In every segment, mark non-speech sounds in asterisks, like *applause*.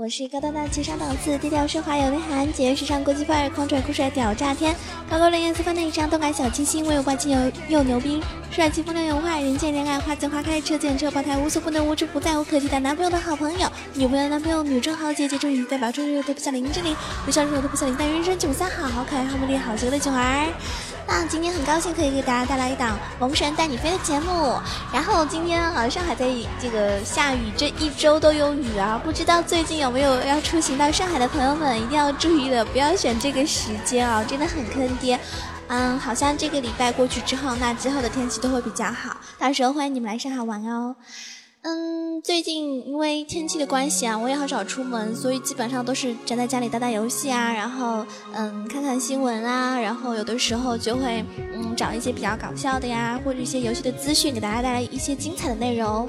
我是高大大气上档次、低调奢华有内涵、简约时尚国际范儿、狂拽酷帅屌炸天、高高冷艳四方内张、动感小清新、温柔霸气又又牛逼、帅气风流有坏、人见人爱、花见花开、车见车爆胎、无所不能、无处不在、无可替代男朋友的好朋友、女朋友的男朋友、女中豪杰、杰中语代表中又都不像林志玲，不像热都不像林黛玉，人生九三好，好可爱、好美丽、好邪恶的囧儿。那今天很高兴可以给大家带来一档《萌神带你飞》的节目。然后今天好像还在这个下雨，这一周都有雨啊！不知道最近有没有要出行到上海的朋友们，一定要注意了，不要选这个时间啊，真的很坑爹。嗯，好像这个礼拜过去之后，那之后的天气都会比较好，到时候欢迎你们来上海玩哦。嗯，最近因为天气的关系啊，我也好少出门，所以基本上都是宅在家里打打游戏啊，然后嗯看看新闻啊，然后有的时候就会嗯找一些比较搞笑的呀，或者一些游戏的资讯，给大家带来一些精彩的内容。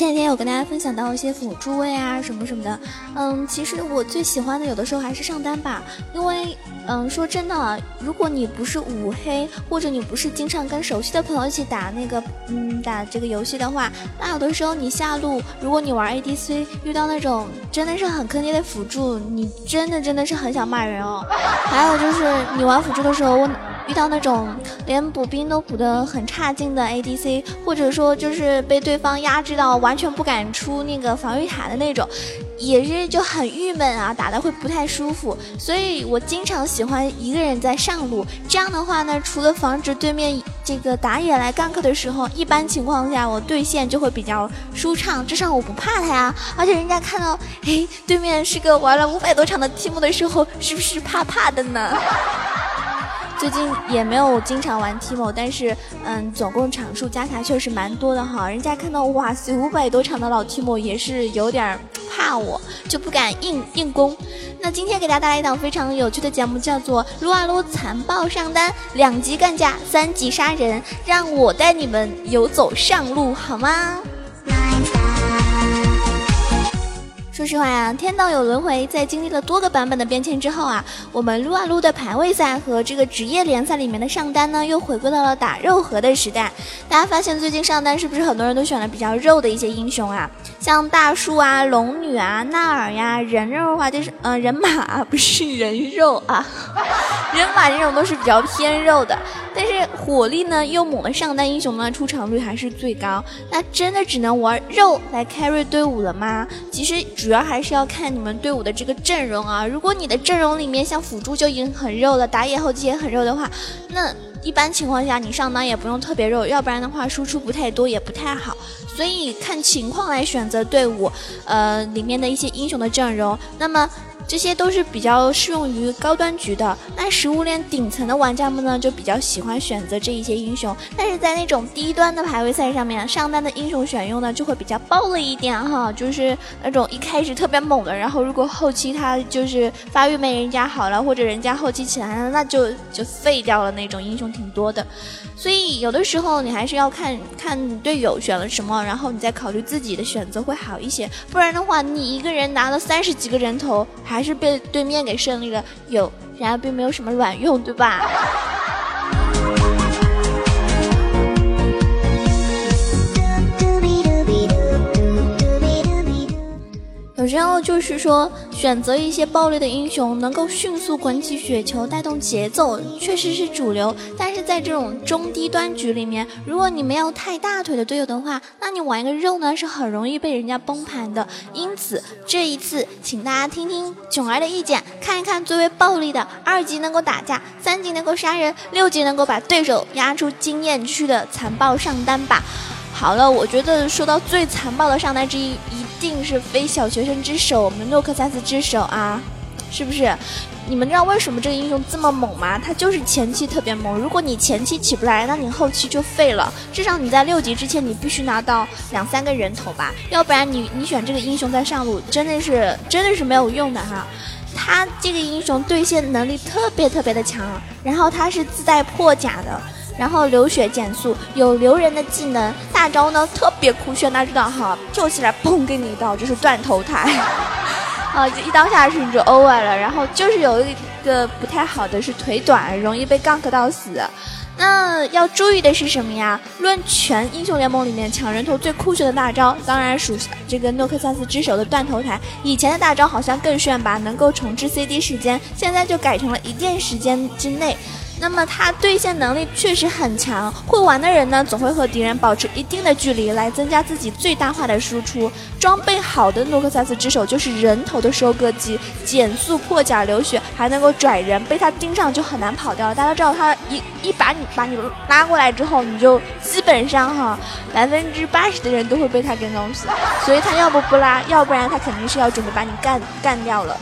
前几天有跟大家分享到一些辅助位啊什么什么的，嗯，其实我最喜欢的有的时候还是上单吧，因为嗯说真的，如果你不是五黑，或者你不是经常跟熟悉的朋友一起打那个嗯打这个游戏的话，那有的时候你下路，如果你玩 ADC 遇到那种真的是很坑爹的辅助，你真的真的是很想骂人哦。还有就是你玩辅助的时候，我。遇到那种连补兵都补得很差劲的 ADC，或者说就是被对方压制到完全不敢出那个防御塔的那种，也是就很郁闷啊，打的会不太舒服。所以我经常喜欢一个人在上路，这样的话呢，除了防止对面这个打野来 gank 的时候，一般情况下我对线就会比较舒畅，至少我不怕他呀。而且人家看到，哎，对面是个玩了五百多场的 team 的时候，是不是怕怕的呢？最近也没有经常玩 Timo，但是嗯，总共场数加起来确实蛮多的哈。人家看到哇塞五百多场的老 Timo 也是有点怕我，就不敢硬硬攻。那今天给大家带来一档非常有趣的节目，叫做撸啊撸残暴上单，两级干架，三级杀人，让我带你们游走上路好吗？说实话呀，天道有轮回，在经历了多个版本的变迁之后啊，我们撸啊撸的排位赛和这个职业联赛里面的上单呢，又回归到了打肉盒的时代。大家发现最近上单是不是很多人都选了比较肉的一些英雄啊？像大树啊、龙女啊、纳尔呀，人肉的话就是呃人马啊，不是人肉啊，*laughs* 人马这种都是比较偏肉的。但是火力呢又猛的上单英雄呢，出场率还是最高。那真的只能玩肉来 carry 队伍了吗？其实主主要还是要看你们队伍的这个阵容啊。如果你的阵容里面像辅助就已经很肉了，打野后期也很肉的话，那一般情况下你上单也不用特别肉，要不然的话输出不太多也不太好。所以看情况来选择队伍，呃，里面的一些英雄的阵容。那么。这些都是比较适用于高端局的，那食物链顶层的玩家们呢，就比较喜欢选择这一些英雄。但是在那种低端的排位赛上面，上单的英雄选用呢，就会比较暴了一点哈，就是那种一开始特别猛的，然后如果后期他就是发育没人家好了，或者人家后期起来了，那就就废掉了那种英雄挺多的。所以有的时候你还是要看看队友选了什么，然后你再考虑自己的选择会好一些。不然的话，你一个人拿了三十几个人头，还还是被对面给胜利了，有然而并没有什么卵用，对吧？有时候就是说，选择一些暴力的英雄，能够迅速滚起雪球，带动节奏，确实是主流。但是在这种中低端局里面，如果你没有太大腿的队友的话，那你玩一个肉呢，是很容易被人家崩盘的。因此，这一次，请大家听听囧儿的意见，看一看最为暴力的二级能够打架，三级能够杀人，六级能够把对手压出经验区的残暴上单吧。好了，我觉得说到最残暴的上单之一，一定是非小学生之首，我们诺克萨斯之手啊，是不是？你们知道为什么这个英雄这么猛吗？他就是前期特别猛。如果你前期起不来，那你后期就废了。至少你在六级之前，你必须拿到两三个人头吧，要不然你你选这个英雄在上路，真的是真的是没有用的哈。他这个英雄对线能力特别特别的强，然后他是自带破甲的。然后流血减速，有留人的技能，大招呢特别酷炫，大家知道哈，救起来砰给你一刀，就是断头台，啊，*laughs* 一刀下去你就 over 了。然后就是有一个不太好的是腿短，容易被 gank 到死。那要注意的是什么呀？论全英雄联盟里面抢人头最酷炫的大招，当然属这个诺克萨斯之手的断头台。以前的大招好像更炫吧，能够重置 CD 时间，现在就改成了一键时间之内。那么他对线能力确实很强，会玩的人呢总会和敌人保持一定的距离来增加自己最大化的输出。装备好的诺克萨斯之手就是人头的收割机，减速破甲流血，还能够拽人，被他盯上就很难跑掉了。大家知道他一一把你把你拉过来之后，你就基本上哈百分之八十的人都会被他给弄死，所以他要不不拉，要不然他肯定是要准备把你干干掉了。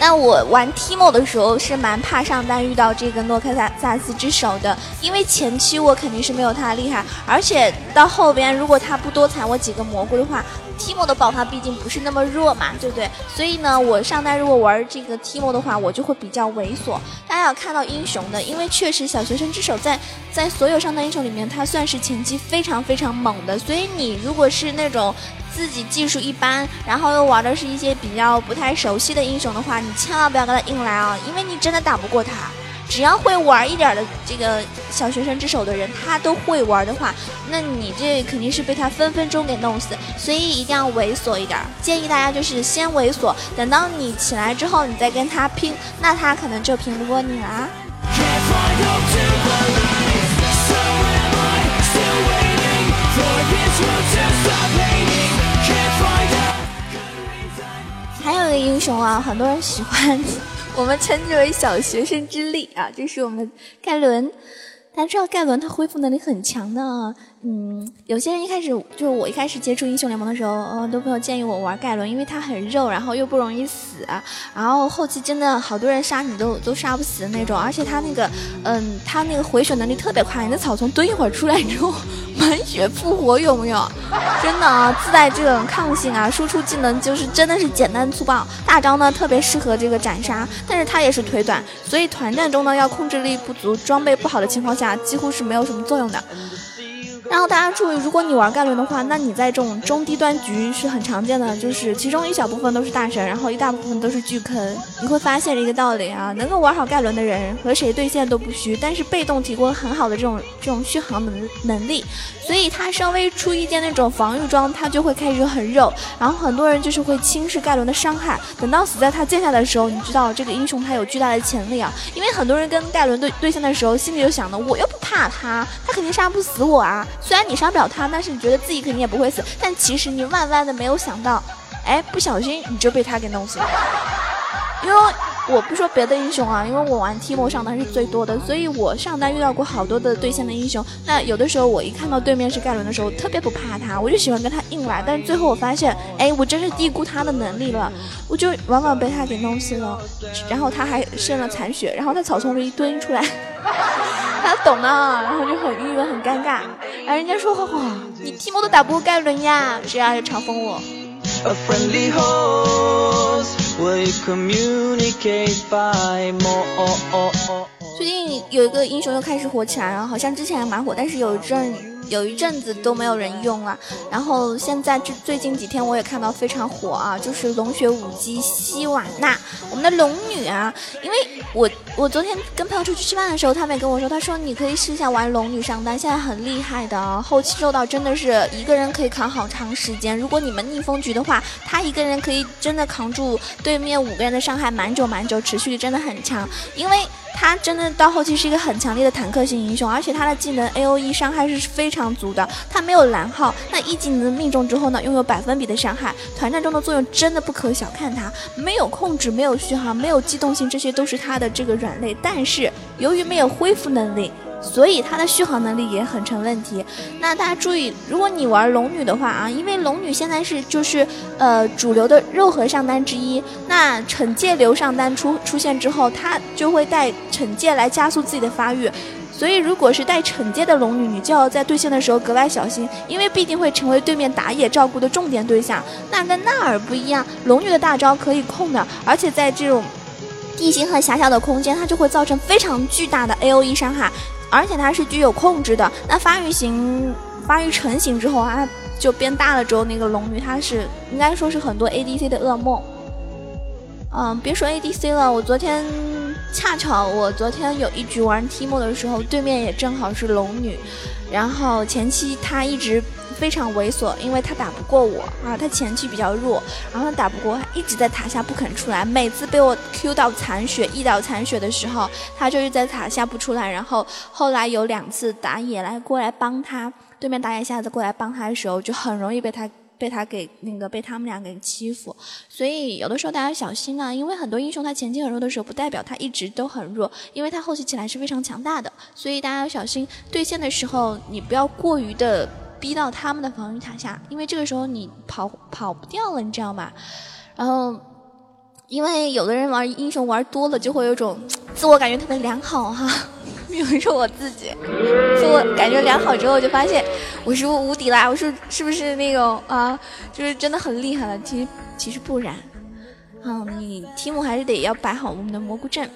那我玩 Timo 的时候是蛮怕上单遇到这个诺克萨萨斯之手的，因为前期我肯定是没有他厉害，而且到后边如果他不多残我几个蘑菇的话，Timo 的爆发毕竟不是那么弱嘛，对不对？所以呢，我上单如果玩这个 Timo 的话，我就会比较猥琐。大家要看到英雄的，因为确实小学生之手在在所有上单英雄里面，他算是前期非常非常猛的，所以你如果是那种。自己技术一般，然后又玩的是一些比较不太熟悉的英雄的话，你千万不要跟他硬来啊，因为你真的打不过他。只要会玩一点的这个小学生之手的人，他都会玩的话，那你这肯定是被他分分钟给弄死。所以一定要猥琐一点，建议大家就是先猥琐，等到你起来之后，你再跟他拼，那他可能就拼不过你了。还有一个英雄啊，很多人喜欢，我们称之为小学生之力啊，这是我们盖伦。大家知道盖伦他恢复能力很强的。嗯，有些人一开始就是我一开始接触英雄联盟的时候，呃，都朋友建议我玩盖伦，因为他很肉，然后又不容易死，然后后期真的好多人杀你都都杀不死的那种，而且他那个，嗯，他那个回血能力特别快，你在草丛蹲一会儿出来之后满血复活，有没有？真的啊，自带这种抗性啊，输出技能就是真的是简单粗暴，大招呢特别适合这个斩杀，但是他也是腿短，所以团战中呢要控制力不足、装备不好的情况下，几乎是没有什么作用的。然后大家注意，如果你玩盖伦的话，那你在这种中低端局是很常见的，就是其中一小部分都是大神，然后一大部分都是巨坑。你会发现一个道理啊，能够玩好盖伦的人和谁对线都不虚，但是被动提供很好的这种这种续航能能力，所以他稍微出一件那种防御装，他就会开始很肉。然后很多人就是会轻视盖伦的伤害，等到死在他剑下的时候，你知道这个英雄他有巨大的潜力啊，因为很多人跟盖伦对对线的时候，心里就想的，我又不怕他，他肯定杀不死我啊。虽然你杀不了他，但是你觉得自己肯定也不会死。但其实你万万的没有想到，哎，不小心你就被他给弄死了。因为我不说别的英雄啊，因为我玩 Timo 上单是最多的，所以我上单遇到过好多的对线的英雄。那有的时候我一看到对面是盖伦的时候，特别不怕他，我就喜欢跟他硬来。但是最后我发现，哎，我真是低估他的能力了，我就往往被他给弄死了。然后他还剩了残血，然后在草丛里一蹲出来。*laughs* 他懂的，然后就很郁闷、很尴尬。然后人家说：“哇，你提莫都打不过盖伦呀！”这样就嘲讽我。最近有一个英雄又开始火起来了，好像之前还蛮火，但是有一阵有一阵子都没有人用了。然后现在这最近几天我也看到非常火啊，就是龙血舞姬希瓦娜，我们的龙女啊。因为我我昨天跟朋友出去吃饭的时候，他们也跟我说，他说你可以试一下玩龙女上单，现在很厉害的，后期肉到真的是一个人可以扛好长时间。如果你们逆风局的话，他一个人可以真的扛住对面五个人的伤害，蛮久蛮久，持续力真的很强，因为。他真的到后期是一个很强烈的坦克型英雄，而且他的技能 A O E 伤害是非常常足的。他没有蓝耗，那一技能命中之后呢，拥有百分比的伤害，团战中的作用真的不可小看。他没有控制，没有续航，没有机动性，这些都是他的这个软肋。但是由于没有恢复能力。所以它的续航能力也很成问题。那大家注意，如果你玩龙女的话啊，因为龙女现在是就是呃主流的肉核上单之一。那惩戒流上单出出现之后，它就会带惩戒来加速自己的发育。所以如果是带惩戒的龙女，你就要在对线的时候格外小心，因为必定会成为对面打野照顾的重点对象。那跟纳尔不一样，龙女的大招可以控的，而且在这种地形很狭小的空间，它就会造成非常巨大的 A O E 伤害。而且它是具有控制的。那发育型、发育成型之后啊，就变大了之后，那个龙女她是应该说是很多 ADC 的噩梦。嗯，别说 ADC 了，我昨天恰巧我昨天有一局玩 Timo 的时候，对面也正好是龙女，然后前期她一直。非常猥琐，因为他打不过我啊，他前期比较弱，然后他打不过，一直在塔下不肯出来。每次被我 Q 到残血、一到残血的时候，他就是在塔下不出来。然后后来有两次打野来过来帮他，对面打野下子过来帮他的时候，就很容易被他被他给那个被他们俩给欺负。所以有的时候大家小心啊，因为很多英雄他前期很弱的时候，不代表他一直都很弱，因为他后期起来是非常强大的。所以大家要小心对线的时候，你不要过于的。逼到他们的防御塔下，因为这个时候你跑跑不掉了，你知道吗？然后，因为有的人玩英雄玩多了，就会有种自我感觉特别良好哈。比如说我自己，说我感觉良好之后，就发现我是不无敌啦，我是是不是那种啊，就是真的很厉害了？其实其实不然，嗯，你题目还是得要摆好我们的蘑菇阵。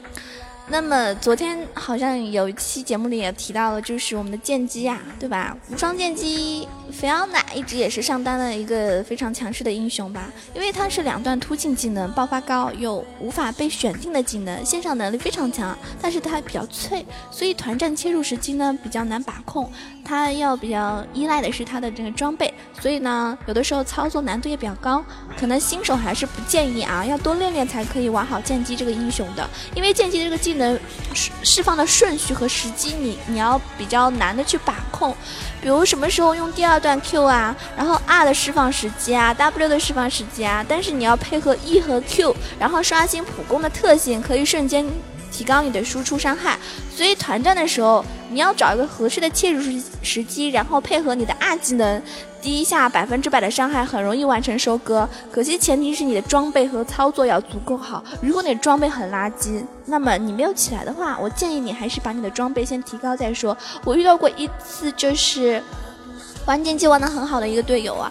那么昨天好像有一期节目里也提到了，就是我们的剑姬呀，对吧？无双剑姬菲奥娜一直也是上单的一个非常强势的英雄吧，因为他是两段突进技能，爆发高又无法被选定的技能，线上能力非常强，但是他比较脆，所以团战切入时机呢比较难把控，他要比较依赖的是他的这个装备，所以呢有的时候操作难度也比较高，可能新手还是不建议啊，要多练练才可以玩好剑姬这个英雄的，因为剑姬这个技。能释释放的顺序和时机，你你要比较难的去把控，比如什么时候用第二段 Q 啊，然后 R 的释放时机啊，W 的释放时机啊，但是你要配合 E 和 Q，然后刷新普攻的特性，可以瞬间提高你的输出伤害。所以团战的时候，你要找一个合适的切入时时机，然后配合你的二技能。第一下百分之百的伤害很容易完成收割，可惜前提是你的装备和操作要足够好。如果你的装备很垃圾，那么你没有起来的话，我建议你还是把你的装备先提高再说。我遇到过一次，就是玩剑姬玩的很好的一个队友啊，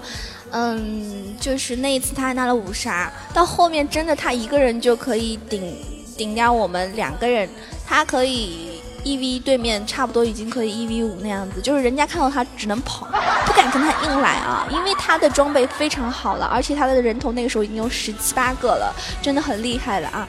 嗯，就是那一次他还拿了五杀，到后面真的他一个人就可以顶顶掉我们两个人，他可以。一 v 对面差不多已经可以一 v 五那样子，就是人家看到他只能跑，不敢跟他硬来啊，因为他的装备非常好了，而且他的人头那个时候已经有十七八个了，真的很厉害了啊。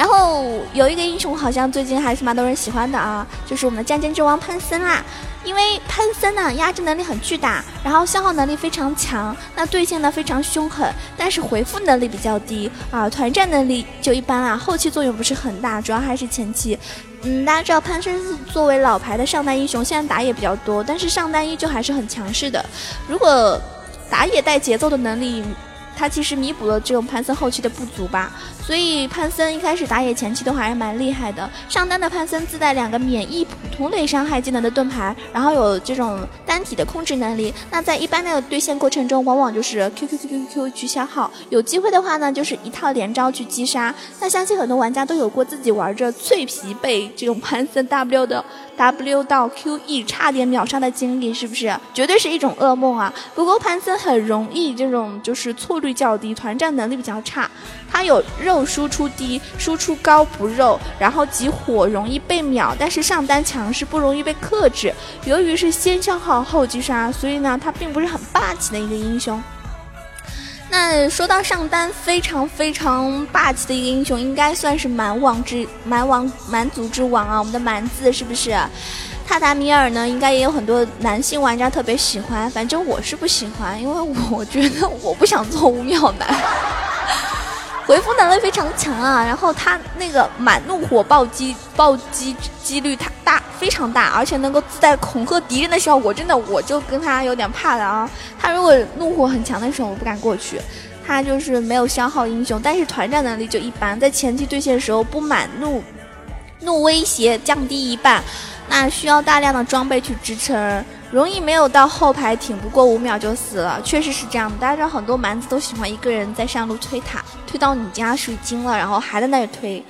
然后有一个英雄好像最近还是蛮多人喜欢的啊，就是我们的战争之王潘森啦。因为潘森呢压制能力很巨大，然后消耗能力非常强，那对线呢非常凶狠，但是回复能力比较低啊，团战能力就一般啊，后期作用不是很大，主要还是前期。嗯，大家知道潘森作为老牌的上单英雄，现在打野比较多，但是上单依旧还是很强势的。如果打野带节奏的能力。他其实弥补了这种潘森后期的不足吧，所以潘森一开始打野前期都还是蛮厉害的。上单的潘森自带两个免疫普通类伤害技能的盾牌，然后有这种单体的控制能力。那在一般的对线过程中，往往就是 Q Q Q Q Q 去消耗，有机会的话呢，就是一套连招去击杀。那相信很多玩家都有过自己玩着脆皮被这种潘森 W 的。W 到 QE 差点秒杀的经历是不是绝对是一种噩梦啊？不过潘森很容易这种就是错率较低，团战能力比较差。他有肉输出低，输出高不肉，然后集火容易被秒，但是上单强势不容易被克制。由于是先消耗后击杀，所以呢他并不是很霸气的一个英雄。那说到上单非常非常霸气的一个英雄，应该算是蛮王之蛮王蛮族之王啊！我们的蛮子是不是？塔达米尔呢？应该也有很多男性玩家特别喜欢，反正我是不喜欢，因为我觉得我不想做五秒男。*laughs* 回复能力非常强啊，然后他那个满怒火暴击暴击几率他大非常大，而且能够自带恐吓敌人的效果，真的我就跟他有点怕了啊。他如果怒火很强的时候，我不敢过去。他就是没有消耗英雄，但是团战能力就一般，在前期对线的时候不满怒怒威胁降低一半，那需要大量的装备去支撑。容易没有到后排挺不过五秒就死了，确实是这样的。大家知道很多蛮子都喜欢一个人在上路推塔，推到你家水晶了，然后还在那里推。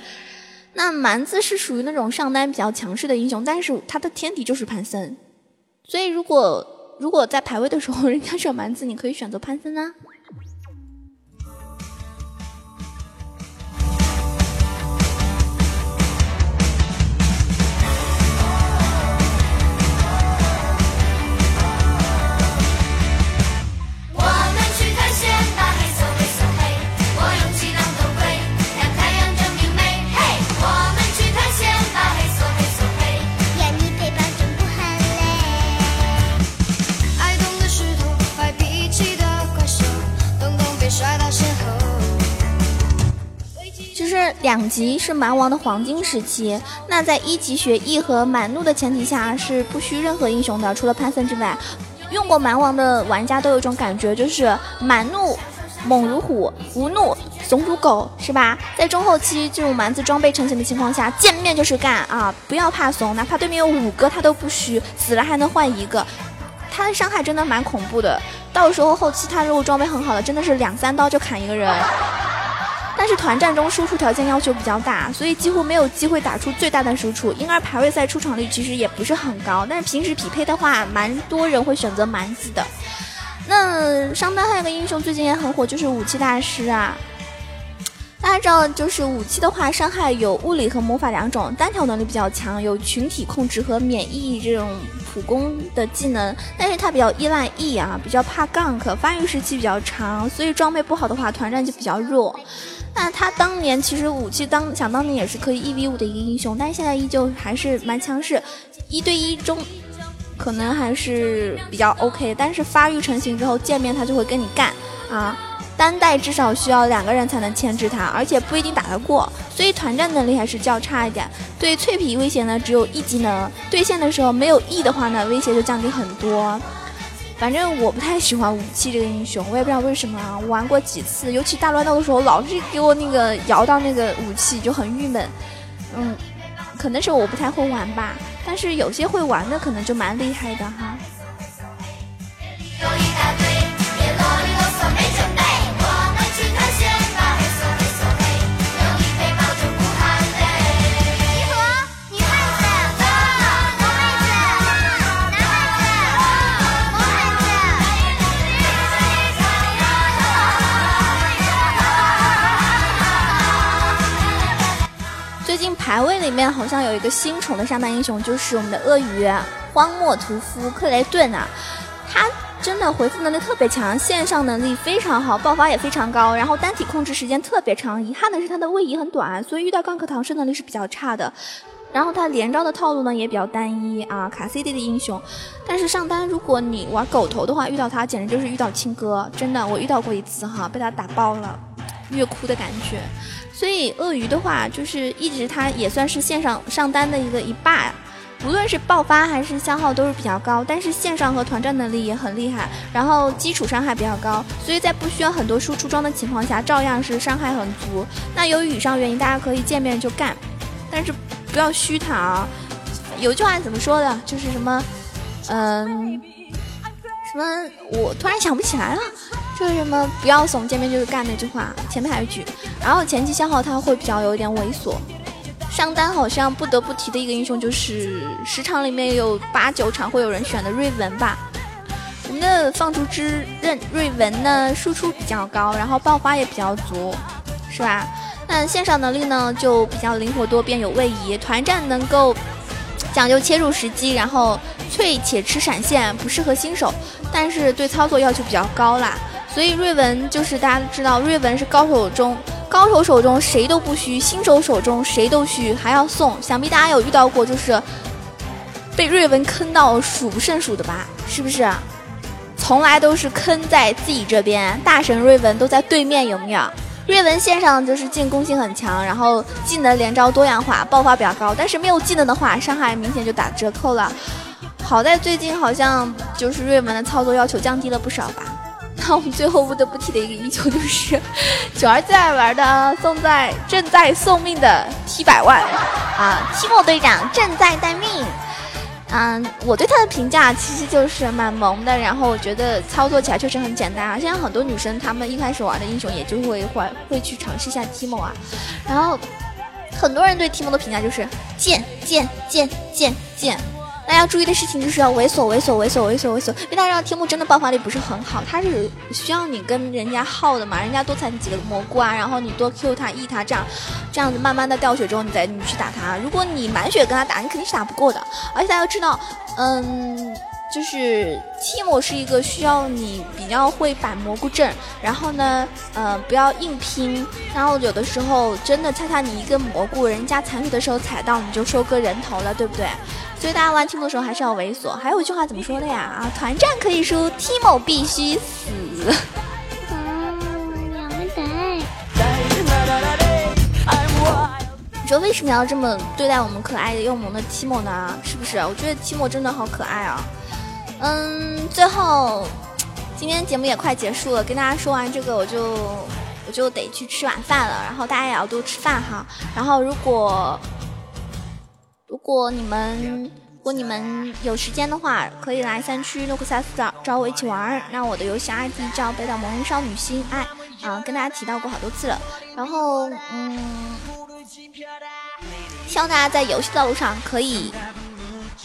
那蛮子是属于那种上单比较强势的英雄，但是他的天敌就是潘森，所以如果如果在排位的时候 *laughs* 人家选蛮子，你可以选择潘森啊。级是蛮王的黄金时期，那在一级学 E 和满怒的前提下是不需任何英雄的，除了潘森之外，用过蛮王的玩家都有一种感觉，就是满怒猛如虎，无怒怂如狗，是吧？在中后期这种蛮子装备成型的情况下，见面就是干啊！不要怕怂，哪怕对面有五个他都不虚，死了还能换一个，他的伤害真的蛮恐怖的。到时候后期他如果装备很好的，真的是两三刀就砍一个人。但是团战中输出条件要求比较大，所以几乎没有机会打出最大的输出，因而排位赛出场率其实也不是很高。但是平时匹配的话，蛮多人会选择蛮子的。那上单还有个英雄最近也很火，就是武器大师啊。大家知道，就是武器的话，伤害有物理和魔法两种，单挑能力比较强，有群体控制和免疫这种普攻的技能，但是它比较依赖 E 啊，比较怕 gank，发育时期比较长，所以装备不好的话，团战就比较弱。那他当年其实武器当想当年也是可以一 v 五的一个英雄，但是现在依旧还是蛮强势，一对一中可能还是比较 OK，但是发育成型之后见面他就会跟你干啊，单带至少需要两个人才能牵制他，而且不一定打得过，所以团战能力还是较差一点。对脆皮威胁呢只有一技能，对线的时候没有 E 的话呢威胁就降低很多。反正我不太喜欢武器这个英雄，我也不知道为什么。我玩过几次，尤其大乱斗的时候，老是给我那个摇到那个武器，就很郁闷。嗯，可能是我不太会玩吧，但是有些会玩的可能就蛮厉害的哈。好像有一个新宠的上单英雄，就是我们的鳄鱼荒漠屠夫克雷顿啊，他真的回复能力特别强，线上能力非常好，爆发也非常高，然后单体控制时间特别长。遗憾的是他的位移很短，所以遇到钢壳唐诗能力是比较差的。然后他连招的套路呢也比较单一啊，卡 CD 的英雄。但是上单如果你玩狗头的话，遇到他简直就是遇到亲哥，真的我遇到过一次哈，被他打爆了，虐哭的感觉。所以鳄鱼的话，就是一直它也算是线上上单的一个一霸呀，无论是爆发还是消耗都是比较高，但是线上和团战能力也很厉害，然后基础伤害比较高，所以在不需要很多输出装的情况下，照样是伤害很足。那由于以上原因，大家可以见面就干，但是不要虚他啊。有句话怎么说的？就是什么，嗯，什么？我突然想不起来了。就是什么不要怂，见面就是干那句话，前面还有一句。然后前期消耗他会比较有一点猥琐。上单好像不得不提的一个英雄就是十场里面有八九场会有人选的瑞文吧。我们的放逐之刃瑞文呢，输出比较高，然后爆发也比较足，是吧？那线上能力呢就比较灵活多变，有位移，团战能够讲究切入时机，然后脆且吃闪现，不适合新手，但是对操作要求比较高啦。所以瑞文就是大家都知道，瑞文是高手中高手手中谁都不虚，新手手中谁都虚，还要送。想必大家有遇到过，就是被瑞文坑到数不胜数的吧？是不是？从来都是坑在自己这边，大神瑞文都在对面，有没有？瑞文线上就是进攻性很强，然后技能连招多样化，爆发比较高，但是没有技能的话，伤害明显就打折扣了。好在最近好像就是瑞文的操作要求降低了不少吧。那我们最后不得不提的一个英雄就是九儿最爱玩的送在正在送命的 T 百万啊，提莫队长正在待命。嗯，我对他的评价其实就是蛮萌的，然后我觉得操作起来确实很简单啊。现在很多女生她们一开始玩的英雄也就会会会去尝试一下提莫啊，然后很多人对提莫的评价就是贱贱贱贱贱。大家要注意的事情就是要猥琐，猥琐，猥琐，猥琐，猥琐。因为大家知道天幕真的爆发力不是很好，它是需要你跟人家耗的嘛，人家多踩你几个蘑菇啊，然后你多 Q 他 E 他，这样，这样子慢慢的掉血之后，你再你去打他。如果你满血跟他打，你肯定是打不过的。而且大家要知道，嗯。就是 team 是一个需要你比较会摆蘑菇阵，然后呢，呃，不要硬拼，然后有的时候真的恰恰你一个蘑菇，人家残血的时候踩到，你就收割人头了，对不对？所以大家玩 Timo 的时候还是要猥琐。还有一句话怎么说的呀？啊，团战可以输，Timo 必须死。你说为什么要这么对待我们可爱的又萌的 Timo 呢？是不是？我觉得 Timo 真的好可爱啊。嗯，最后今天节目也快结束了，跟大家说完这个，我就我就得去吃晚饭了。然后大家也要多吃饭哈。然后如果如果你们如果你们有时间的话，可以来三区诺克萨斯找找我一起玩。那我的游戏 ID 叫北岛萌人少女心爱啊，跟大家提到过好多次了。然后嗯，希望大家在游戏道路上可以。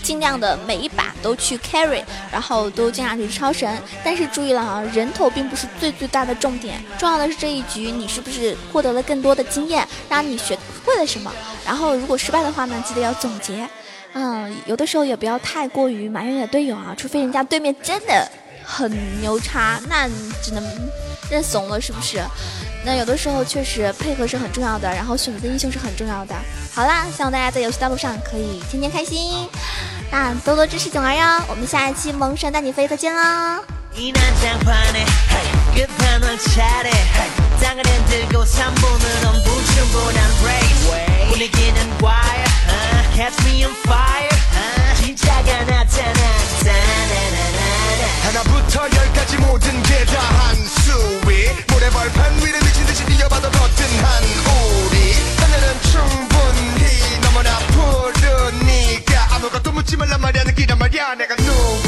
尽量的每一把都去 carry，然后都尽量去超神。但是注意了啊，人头并不是最最大的重点，重要的是这一局你是不是获得了更多的经验，让你学会了什么。然后如果失败的话呢，记得要总结。嗯，有的时候也不要太过于埋怨你的队友啊，除非人家对面真的很牛叉，那只能认怂了，是不是？那有的时候确实配合是很重要的，然后选择英雄是很重要的。好啦，希望大家在游戏道路上可以天天开心。那多多支持囧儿哟，我们下一期《萌神带你飞》再见喽。 놓지 말란 말이야. 느끼란 말이야. 내가 no